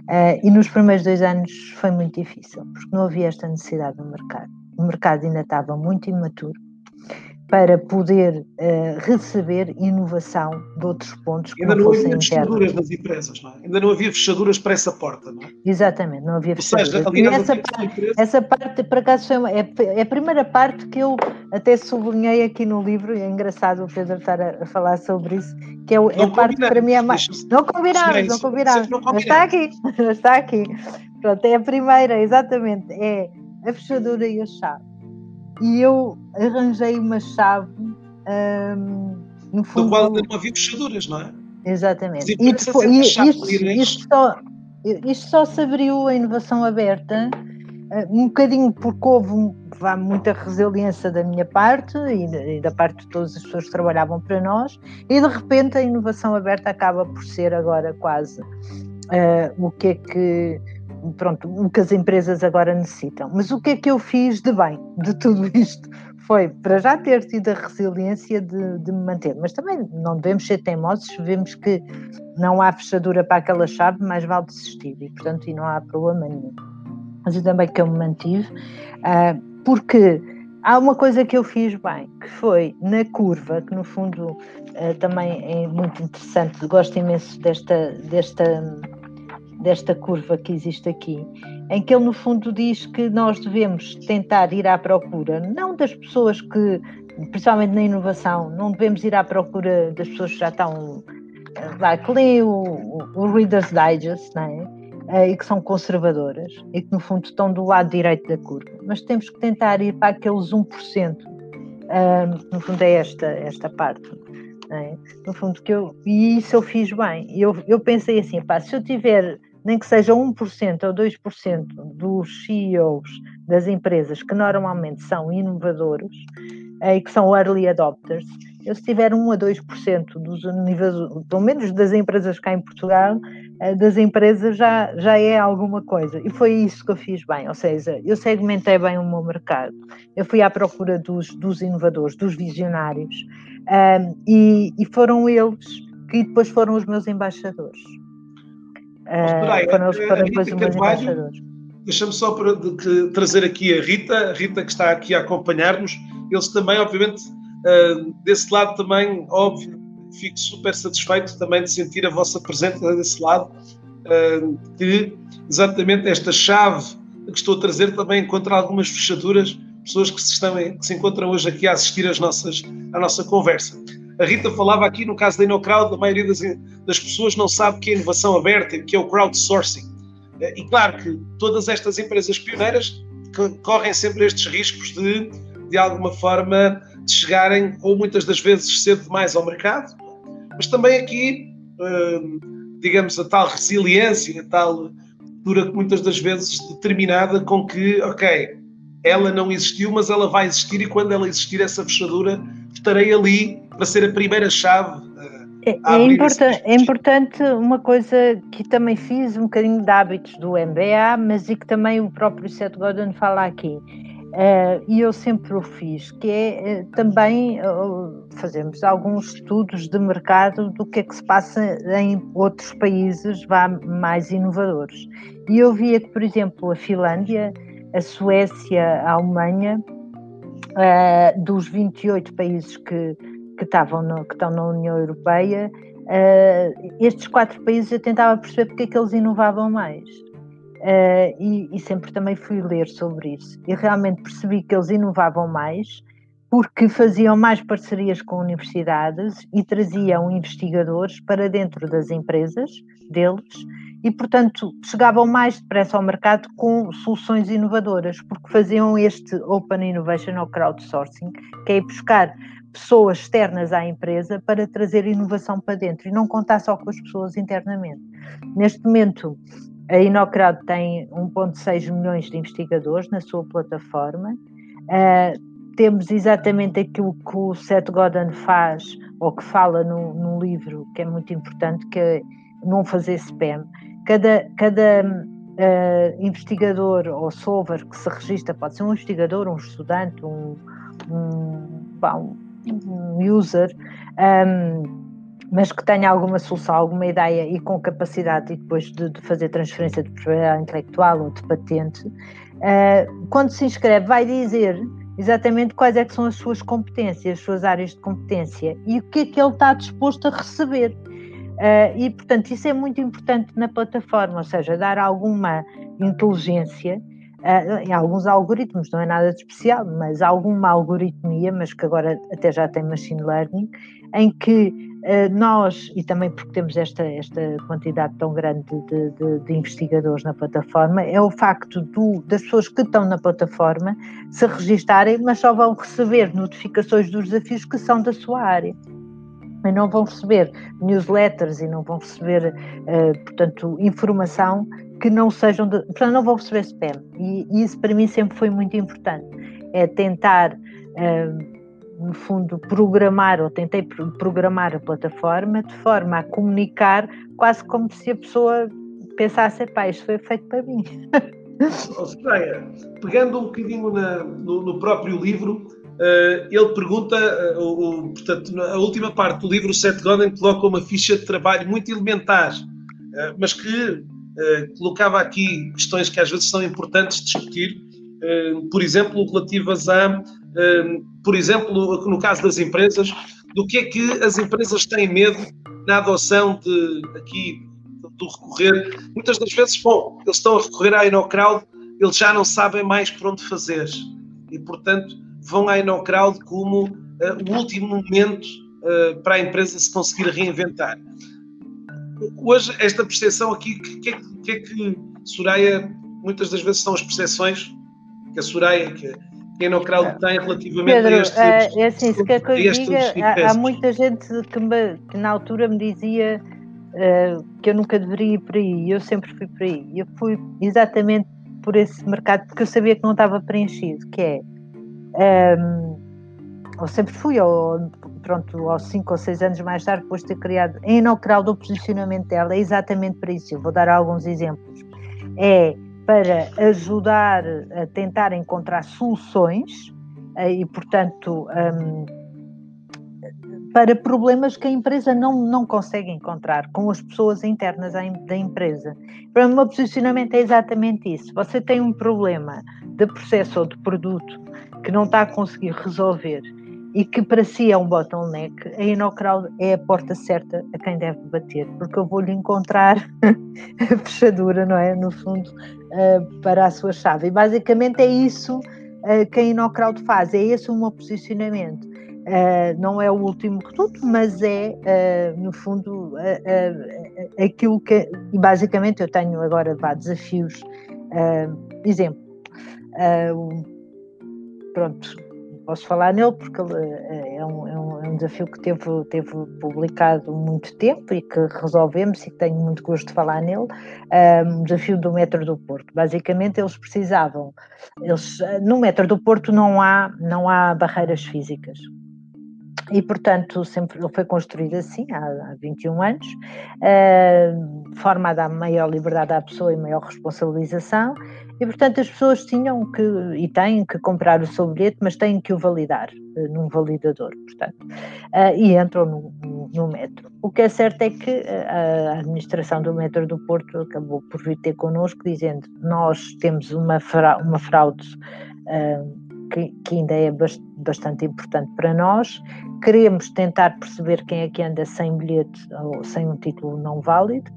Uh, e nos primeiros dois anos foi muito difícil, porque não havia esta necessidade no mercado. O mercado ainda estava muito imaturo para poder uh, receber inovação de outros pontos que Ainda não, não havia internos. fechaduras nas empresas, não é? Ainda não havia fechaduras para essa porta, não é? Exatamente, não havia fechaduras. Seja, essa, parte, essa parte, por acaso, foi uma, é, é, a primeira parte que eu até sublinhei aqui no livro, e é engraçado o Pedro estar a, a falar sobre isso, que é, é a parte que para mim é mais... Não combinamos, não combinamos, mas está aqui, está aqui. Pronto, é a primeira, exatamente, é a fechadura e a chave e eu arranjei uma chave. Um, no fundo, do qual não havia fechaduras, não é? Exatamente. E, depois, e isto, isto, só, isto só se abriu a inovação aberta ah, um bocadinho porque houve muita resiliência da minha parte e da parte de todas as pessoas que trabalhavam para nós, e de repente a inovação aberta acaba por ser agora quase uh, o que é que pronto, o que as empresas agora necessitam. Mas o que é que eu fiz de bem de tudo isto? Foi para já ter tido a resiliência de, de me manter, mas também não devemos ser teimosos, vemos que não há fechadura para aquela chave, mais vale desistir e, portanto, e não há problema nenhum. Mas eu também que eu me mantive, uh, porque há uma coisa que eu fiz bem, que foi na curva, que no fundo uh, também é muito interessante, gosto imenso desta, desta desta curva que existe aqui, em que ele no fundo diz que nós devemos tentar ir à procura, não das pessoas que, principalmente na inovação, não devemos ir à procura das pessoas que já estão lá, que leem o, o, Reader's Digest, não é? Eh, e que são conservadoras e que no fundo estão do lado direito da curva, mas temos que tentar ir para aqueles 1%, um, no fundo é esta, esta parte. É? No fundo, que eu, e isso eu fiz bem. Eu, eu pensei assim: pá, se eu tiver nem que seja 1% ou 2% dos CEOs das empresas que normalmente são inovadores eh, e que são early adopters, eu se tiver 1 a 2% dos níveis, pelo menos das empresas cá em Portugal, eh, das empresas já, já é alguma coisa. E foi isso que eu fiz bem, ou seja, eu segmentei bem o meu mercado. Eu fui à procura dos, dos inovadores, dos visionários, um, ehm, e, e foram eles que depois foram os meus embaixadores. Depois os meus embaixadores. Deixa-me só para, de, de, trazer aqui a Rita, a Rita que está aqui a acompanhar-nos. Eles também, obviamente, uh, desse lado também, óbvio, fico super satisfeito também de sentir a vossa presença desse lado, uh, que exatamente esta chave que estou a trazer também encontra algumas fechaduras, pessoas que se, estão, que se encontram hoje aqui a assistir às nossas, à nossa conversa. A Rita falava aqui no caso da InnoCrowd, a maioria das, das pessoas não sabe o que é inovação aberta, o que é o crowdsourcing. E claro que todas estas empresas pioneiras correm sempre estes riscos de, de alguma forma, de chegarem, ou muitas das vezes cedo demais ao mercado, mas também aqui, hum, digamos, a tal resiliência, a tal dura muitas das vezes determinada com que, ok, ela não existiu, mas ela vai existir e quando ela existir, essa fechadura, estarei ali para ser a primeira chave. Eh, é, é, importan é importante uma coisa que também fiz, um bocadinho de hábitos do MBA, mas e que também o próprio Seth Godin fala aqui. Uh, e eu sempre o fiz, que é uh, também uh, fazermos alguns estudos de mercado do que é que se passa em outros países vá, mais inovadores. E eu via que, por exemplo, a Finlândia a Suécia, a Alemanha, uh, dos 28 países que, que, estavam no, que estão na União Europeia, uh, estes quatro países eu tentava perceber porque é que eles inovavam mais. Uh, e, e, sempre também fui ler sobre isso. E realmente percebi que eles inovavam mais porque faziam mais parcerias com universidades e traziam investigadores para dentro das empresas deles e, portanto, chegavam mais depressa ao mercado com soluções inovadoras, porque faziam este Open Innovation ou crowdsourcing, que é ir buscar pessoas externas à empresa para trazer inovação para dentro e não contar só com as pessoas internamente. Neste momento, a Inocrowd tem 1,6 milhões de investigadores na sua plataforma. Uh, temos exatamente aquilo que o Seth Godin faz, ou que fala no livro, que é muito importante, que é não fazer spam cada, cada uh, investigador ou solver que se registra, pode ser um investigador, um estudante, um, um, um user, um, mas que tenha alguma solução, alguma ideia e com capacidade e depois de, de fazer transferência de propriedade intelectual ou de patente, uh, quando se inscreve vai dizer exatamente quais é que são as suas competências, as suas áreas de competência e o que é que ele está disposto a receber. Uh, e, portanto, isso é muito importante na plataforma, ou seja, dar alguma inteligência uh, em alguns algoritmos, não é nada de especial, mas alguma algoritmia, mas que agora até já tem machine learning, em que uh, nós, e também porque temos esta, esta quantidade tão grande de, de, de investigadores na plataforma, é o facto do, das pessoas que estão na plataforma se registarem, mas só vão receber notificações dos desafios que são da sua área e não vão receber newsletters e não vão receber, uh, portanto, informação que não sejam, de, portanto, não vão receber spam. E, e, isso para mim sempre foi muito importante. É tentar, uh, no fundo, programar, ou tentei programar a plataforma de forma a comunicar quase como se a pessoa pensasse, pá, isto foi feito para mim. Oh, pegando um bocadinho na, no, no próprio livro, ele pergunta, uh, o, portanto, na última parte do livro, o Seth Godin coloca uma ficha de trabalho muito elementar, uh, mas que colocava aqui questões que às vezes são importantes discutir, por exemplo, relativas a, por exemplo, no caso das empresas, do que é que as empresas têm medo na adoção de, aqui, do recorrer. Muitas das vezes, bom, eles estão a recorrer à InnoCrowd, eles já não sabem mais por onde fazer. E, portanto, vão à InnoCrowd como uh, o último momento uh, para a empresa se conseguir reinventar. Hoje, esta percepção aqui, o que, que, que, é que Soraya, muitas das vezes são as percepções que a Soraya, que, que a InnoCrowd tem relativamente Pedro, a este. É, é assim, se quer que eu diga, há, há, muita gente que, me, que, na altura me dizia uh, que eu nunca deveria ir por aí, eu sempre fui por aí. Eu fui exatamente por esse mercado, porque eu sabia que não estava preenchido, que é ou sempre fui, ou pronto, aos 5 ou 6 anos mais tarde, depois de ter criado a inaugural o posicionamento dela, é exatamente para isso. Eu vou dar alguns exemplos. É para ajudar a tentar encontrar soluções eh, e, portanto, para problemas que a empresa não, não consegue encontrar com as pessoas internas da empresa. Para o meu posicionamento é exatamente isso. Você tem um problema de processo ou de produto que não está a conseguir resolver e que para si é um bottleneck, a InnoCrowd é a porta certa a quem deve bater, porque eu vou-lhe encontrar a fechadura, não é? No fundo, uh, para a sua chave. E basicamente é isso uh, que a InnoCrowd faz, é esse o meu posicionamento. Uh, não é o último reduto, mas é, no fundo, aquilo que. E basicamente eu tenho agora vá, desafios. exemplo, pronto, posso falar nele porque é, é um, é um, é um desafio que teve, teve publicado muito tempo e que resolvemos e que tenho muito gosto de falar nele, um desafio do metro do Porto. Basicamente eles precisavam, eles, no metro do Porto não há, não há barreiras físicas, e, portanto, sempre ele foi construído assim, há, há 21 anos, de forma a dar maior liberdade à pessoa e maior responsabilização, e, portanto, as pessoas tinham que, e têm que comprar o seu bilhete, mas têm que o validar uh, num validador, portanto, uh, e entram no, no, no, metro. O que é certo é que a administração do metro do Porto acabou por vir ter connosco, dizendo nós temos uma, fra uma fraude que, que, ainda é bastante importante para nós. Queremos tentar perceber quem é que anda sem bilhete ou sem um título não válido,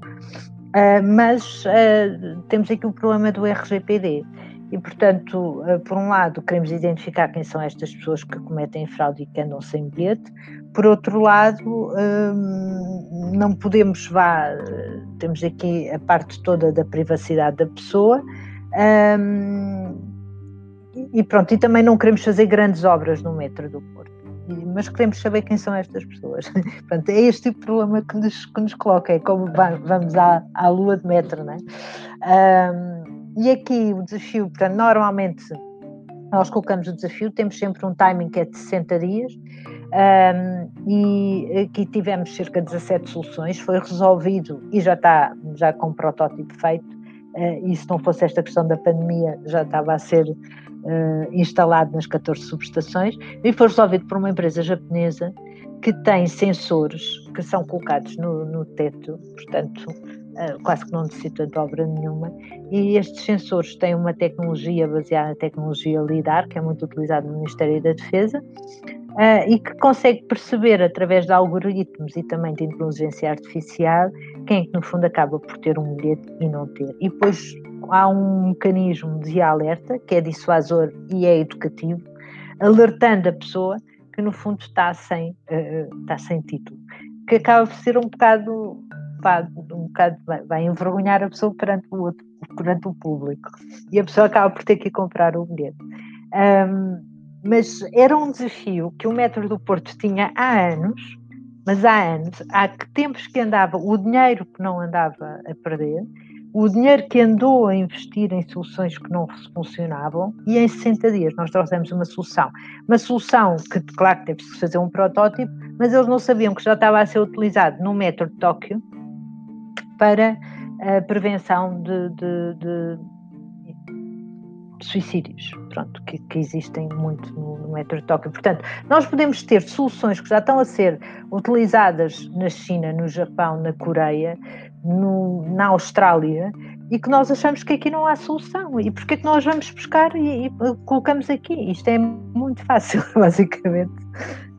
uh, mas uh, temos aqui o problema do RGPD. E, portanto, uh, por um lado, queremos identificar quem são estas pessoas que cometem fraude e que andam sem bilhete. Por outro lado, não podemos vá. Temos aqui a parte toda da privacidade da pessoa. E pronto, e também não queremos fazer grandes obras no metro do Porto, mas queremos saber quem são estas pessoas. Pronto, é este tipo de problema que nos, que nos coloca, é como vamos à, à lua de metro, não é? Um, e aqui o desafio, portanto, normalmente nós colocamos o desafio, temos sempre um timing que é de 60 dias, um, e aqui tivemos cerca de 17 soluções, foi resolvido e já está já com o protótipo feito, uh, e se não fosse esta questão da pandemia já estava a ser uh, instalado nas 14 subestações e foi resolvido por uma empresa japonesa que tem sensores que são colocados no, no teto, portanto, uh, quase que não necessita de obra nenhuma, e estes sensores têm uma tecnologia baseada na tecnologia LIDAR, que é muito utilizada no Ministério da Defesa, uh, e que consegue perceber através de algoritmos e também de inteligência artificial quem é que no fundo acaba por ter um bilhete e não ter. E depois há um mecanismo de alerta que é dissuasor e é educativo, alertando a pessoa que no fundo está sem, uh, está sem título, que acaba por ser um bocado, um bocado vai, envergonhar a pessoa perante o outro, perante o público, e a pessoa acaba por ter que comprar o bilhete. Um, mas era um desafio que o Metro do Porto tinha há anos, mas há anos, há que tempos que andava, o dinheiro que não andava a perder, o dinheiro que andou a investir em soluções que não funcionavam e em 60 dias nós trouxemos uma solução. Uma solução que, claro, que teve-se fazer um protótipo, mas eles não sabiam que já estava a ser utilizado no metro de Tóquio para a prevenção de, de, de suicídios, pronto, que, que existem muito no, no, metro de Tóquio. Portanto, nós podemos ter soluções que já estão a ser utilizadas na China, no Japão, na Coreia, no, na Austrália, e que nós achamos que aqui não há solução. E porquê que nós vamos buscar e, e colocamos aqui? Isto é muito fácil, basicamente.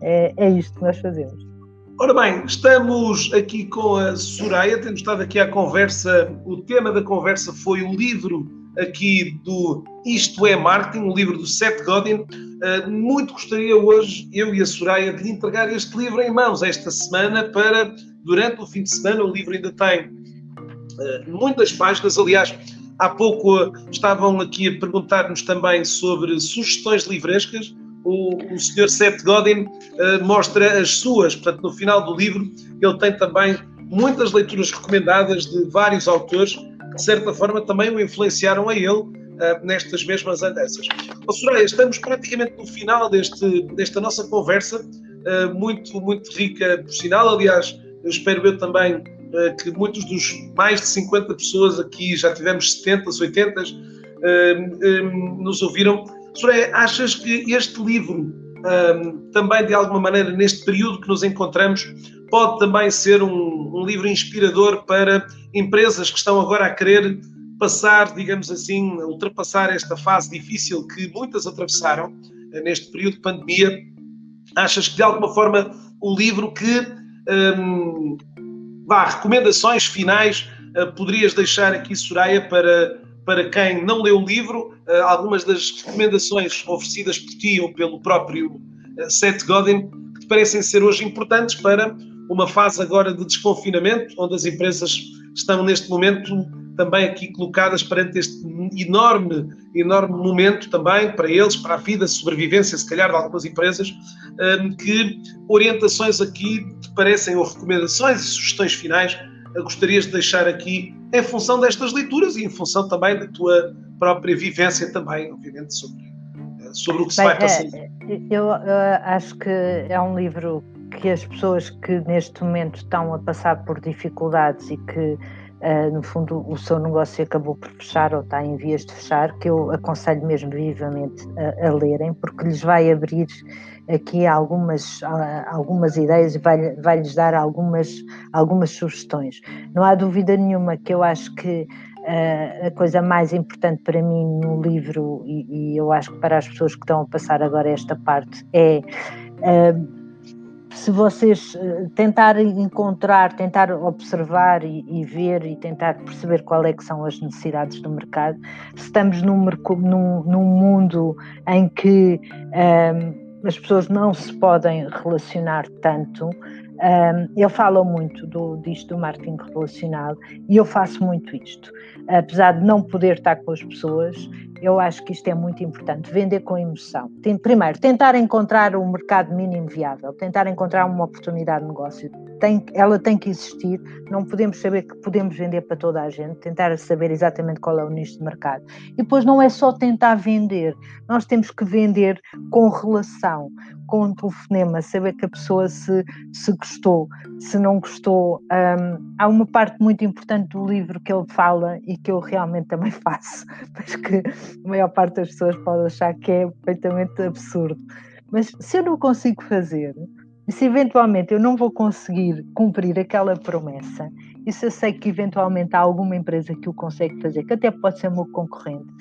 É, é isto que nós fazemos. Ora bem, estamos aqui com a Soraya, temos estado aqui à conversa. O tema da conversa foi o livro aqui do Isto é Marketing, o livro do Seth Godin. Uh, muito gostaria hoje, eu e a Soraya, de lhe entregar este livro em mãos esta semana para, durante o fim de semana, o livro ainda tem muitas páginas. Aliás, há pouco uh, estavam aqui a perguntar-nos também sobre sugestões livrescas. O, o Sr. Seth Godin mostra as suas, portanto, no final do livro, ele tem também muitas leituras recomendadas de vários autores de certa forma também o influenciaram a ele uh, nestas mesmas andanças. Oh, Soraya, estamos praticamente no final deste, desta nossa conversa, uh, muito, muito rica por sinal. Aliás, espero eu também que muitos dos mais de 50 pessoas aqui, já tivemos 70, 80, nos ouviram. Soraya, achas que este livro, também de alguma maneira, neste período que nos encontramos, pode também ser um, um, livro inspirador para empresas que estão agora a querer passar, digamos assim, ultrapassar esta fase difícil que muitas atravessaram eh, neste período de pandemia. Achas que de alguma forma o livro que vá, recomendações finais uh, poderias deixar aqui, Soraya, para, para quem não leu o livro, uh, algumas das recomendações oferecidas por ti ou pelo próprio uh, Seth Godin que te parecem ser hoje importantes para uma fase agora de desconfinamento, onde as empresas estão neste momento também aqui colocadas perante este enorme, enorme momento também para eles, para a vida, sobrevivência, se calhar, de algumas empresas, que orientações aqui te parecem, ou recomendações e sugestões finais, gostarias de deixar aqui em função destas leituras e em função também da tua própria vivência também, obviamente, sobre, eh, sobre o que se Bem, vai passar. É, eu, eu acho que é um livro que as pessoas que neste momento estão a passar por dificuldades e que Uh, no fundo, o seu negócio acabou por fechar ou está em vias de fechar, que eu aconselho mesmo vivamente a, a lerem, porque lhes vai abrir aqui algumas, algumas ideias e vai-lhes vai dar algumas, algumas sugestões. Não há dúvida nenhuma que eu acho que uh, a coisa mais importante para mim no livro, e, e, eu acho que para as pessoas que estão a passar agora esta parte, é. Uh, se vocês eh, tentarem encontrar, tentar observar e, e, ver e tentar perceber qual é que são as necessidades do mercado, se estamos num, num, num mundo em que um, ehm, as pessoas não se podem relacionar tanto, um, ehm, ele fala muito do, disto do marketing relacional e eu faço muito isto. Apesar de não poder estar com as pessoas, eu acho que isto é muito importante, vender com emoção. Tem, primeiro, tentar encontrar um mercado mínimo viável, tentar encontrar uma oportunidade de negócio. Tem, ela tem que existir, não podemos saber que podemos vender para toda a gente, tentar saber exatamente qual é o nicho de mercado. E depois não é só tentar vender, nós temos que vender com relação, com um telefonema, saber que a pessoa se, se gostou, se não gostou. Um, há uma parte muito importante do livro que ele fala e que eu realmente também faço, mas que a maior parte das pessoas pode achar que é perfeitamente absurdo. Mas se eu não consigo fazer, e se eventualmente eu não vou conseguir cumprir aquela promessa, e se eu sei que eventualmente há alguma empresa que o consegue fazer, que até pode ser meu concorrente,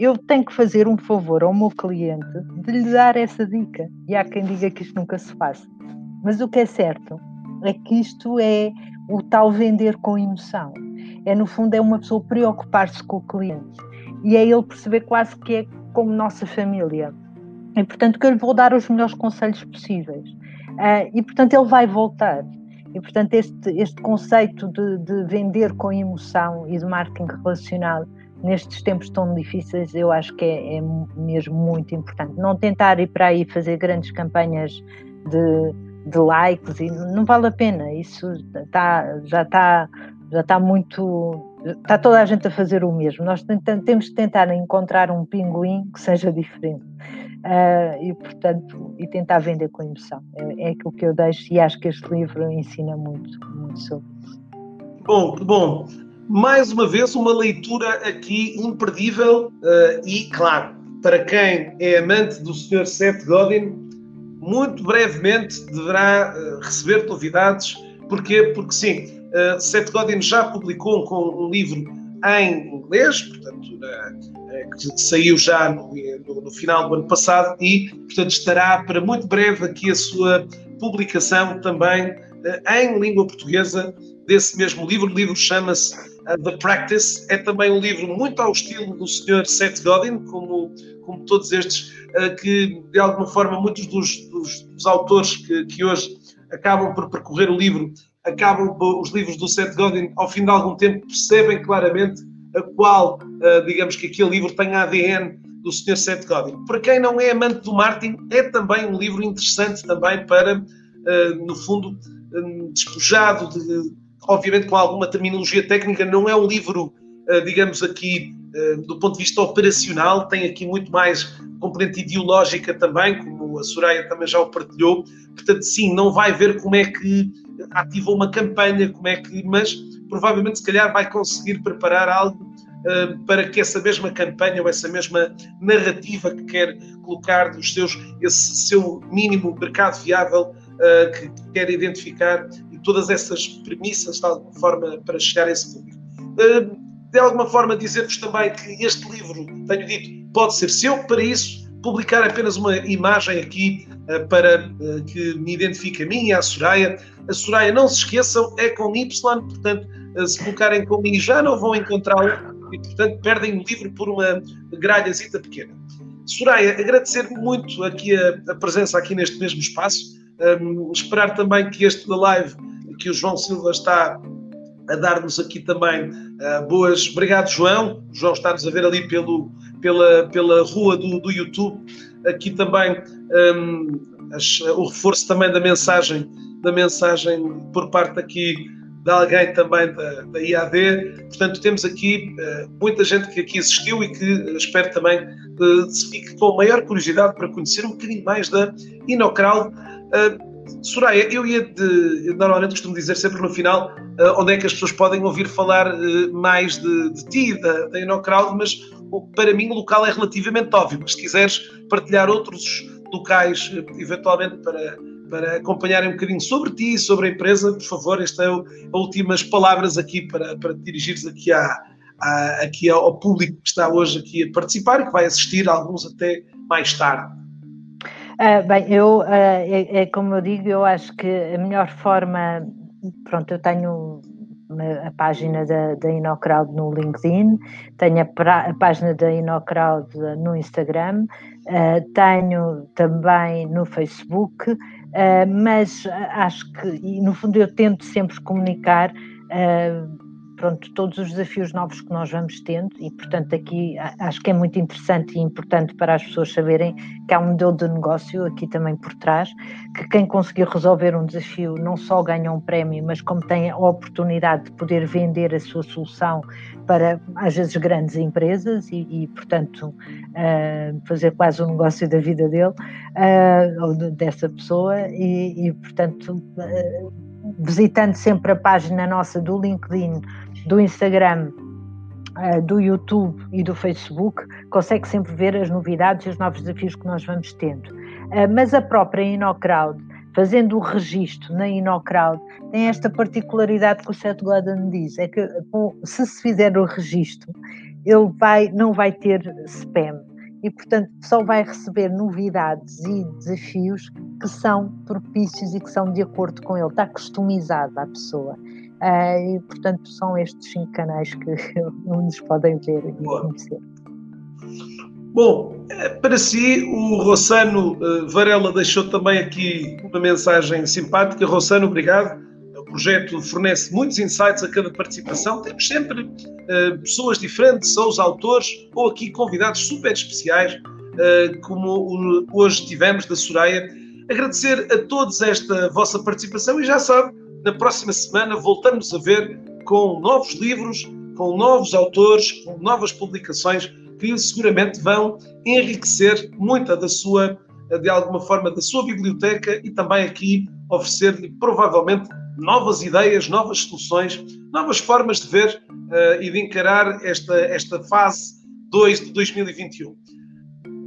eu tenho que fazer um favor ao meu cliente de lhe dar essa dica. E há quem diga que isto nunca se faz. Mas o que é certo é que isto é o tal vender com emoção. É, no fundo, é uma pessoa preocupar-se com o cliente. E é ele perceber quase que é como nossa família. E, portanto, que eu lhe vou dar os melhores conselhos possíveis. Uh, e, portanto, ele vai voltar. E, portanto, este, este conceito de, de vender com emoção e de marketing relacional nestes tempos tão difíceis, eu acho que é, é, mesmo muito importante. Não tentar ir para aí fazer grandes campanhas de, de likes e não vale a pena. Isso tá, já está já está muito. Está toda a gente a fazer o mesmo. Nós temos que tentar encontrar um pinguim que seja diferente. Uh, e, portanto, e tentar vender com emoção. É, é aquilo que eu deixo e acho que este livro ensina muito, muito sobre isso. Bom, bom mais uma vez, uma leitura aqui imperdível uh, e, claro, para quem é amante do Sr. Seth Godin, muito brevemente deverá uh, receber novidades. Porquê? Porque sim, uh, Seth Godin já publicou um, um livro em inglês, portanto, que saiu já no, no, no, final do ano passado e, portanto, estará para muito breve aqui a sua publicação também em língua portuguesa desse mesmo livro. O livro chama-se The Practice. É também um livro muito ao estilo do Sr. Seth Godin, como, como todos estes, que de alguma forma muitos dos, dos, dos autores que, que, hoje acabam por percorrer o livro, acabam os livros do Seth Godin, ao fim de algum tempo, percebem claramente a qual, uh, digamos que aquele livro tem ADN do Sr. Seth Godin. Para quem não é amante do Martin, é também um livro interessante também para, no fundo, um, despojado de obviamente com alguma terminologia técnica, não é um livro, eh, digamos aqui, eh, do ponto de vista operacional, tem aqui muito mais componente ideológica também, como a Soraya também já o partilhou. Portanto, sim, não vai ver como é que ativou uma campanha, como é que, mas provavelmente se calhar vai conseguir preparar algo uh, para que essa mesma campanha ou essa mesma narrativa que quer colocar dos seus, esse seu mínimo mercado viável uh, que quer identificar todas essas premissas, de alguma forma, para chegar a esse público. Hum, de alguma forma, dizer-vos também que este livro, tenho dito, pode ser seu, para isso, publicar apenas uma imagem aqui uh, para uh, que me identifique a mim e a Soraya. A Soraya, não se esqueçam, é com Y, portanto, uh, se colocarem com I já não vão encontrá-lo e, portanto, perdem o livro por uma gralhazita pequena. Soraya, agradecer muito aqui a, a, presença aqui neste mesmo espaço, um, esperar também que este live que o João Silva está a dar-nos aqui também uh, boas. Obrigado, João. O João está-nos a ver ali pelo, pela, pela rua do, do YouTube. Aqui também um, as, o reforço também da mensagem, da mensagem por parte aqui de alguém também da, da IAD. Portanto, temos aqui uh, muita gente que aqui assistiu e que uh, espero também uh, se fique com maior curiosidade para conhecer um bocadinho mais da Inocrowd. Soraya, eu ia de, eu normalmente costumo dizer sempre no final uh, onde é que as pessoas podem ouvir falar uh, mais de, de ti, da, da InnoCrowd, mas para mim o local é relativamente óbvio, mas se quiseres partilhar outros locais, uh, eventualmente para, para acompanharem um bocadinho sobre ti, sobre a empresa, por favor, estas são as últimas palavras aqui para, para te dirigires aqui, à, à, aqui ao público que está hoje aqui a participar e que vai assistir, alguns até mais tarde. Uh, bem, eu, uh, é, é, como eu digo, eu acho que a melhor forma, pronto, eu tenho a página da, da no LinkedIn, tenho a, pra, a página da Inocrowd no Instagram, uh, tenho também no Facebook, mas acho que, e no fundo eu tento sempre comunicar pronto, todos os desafios novos que nós vamos tendo e, portanto, aqui acho que é muito interessante e importante para as pessoas saberem que há um modelo de negócio aqui também por trás, que quem conseguir resolver um desafio não só ganha um prémio, mas como tem a oportunidade de poder vender a sua solução para, às vezes, grandes empresas e, e portanto, uh, fazer quase um negócio da vida dele uh, ou dessa pessoa e, e portanto, uh, visitando sempre a página nossa do LinkedIn do Instagram, uh, do YouTube e do Facebook, consegue sempre ver as novidades e os novos desafios que nós vamos tendo. Uh, mas a própria InnoCrowd, fazendo o registro na InnoCrowd, tem esta particularidade que o Seth Godin diz, é que se se fizer o registro, ele vai, não vai ter spam e, portanto, só vai receber novidades e desafios que são propícios e que são de acordo com ele, está customizado à pessoa. Uh, e, portanto, são estes cinco canais que nos podem ver e Boa. conhecer. Bom, eh, para si, o Rossano uh, Varela deixou também aqui uma mensagem simpática. Rossano, obrigado. O projeto fornece muitos insights a cada participação. Temos sempre uh, pessoas diferentes, ou os autores, ou aqui convidados super especiais, uh, como hoje tivemos da Soraya. Agradecer a todos esta vossa participação e já sabe, na próxima semana voltamos a ver com novos livros, com novos autores, com novas publicações que seguramente vão enriquecer muita da sua, de alguma forma, da sua biblioteca e também aqui oferecer-lhe provavelmente novas ideias, novas soluções, novas formas de ver uh, e de encarar esta, esta fase 2 de 2021.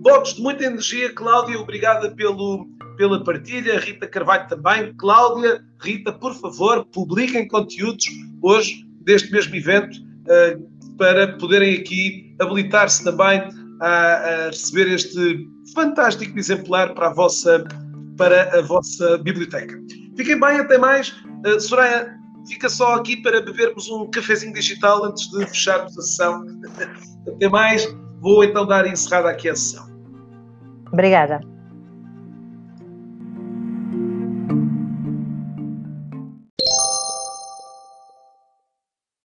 Votos de muita energia, Cláudia, obrigada pelo, pela partilha, Rita Carvalho também. Cláudia, Rita, por favor, publiquem conteúdos hoje deste mesmo evento uh, para poderem aqui habilitar-se também a, a, receber este fantástico exemplar para a vossa, para a vossa biblioteca. Fiquem bem, até mais. Uh, Soraya, fica só aqui para bebermos um cafezinho digital antes de fecharmos a sessão. até mais. Vou então dar encerrada aqui a sessão. Obrigada.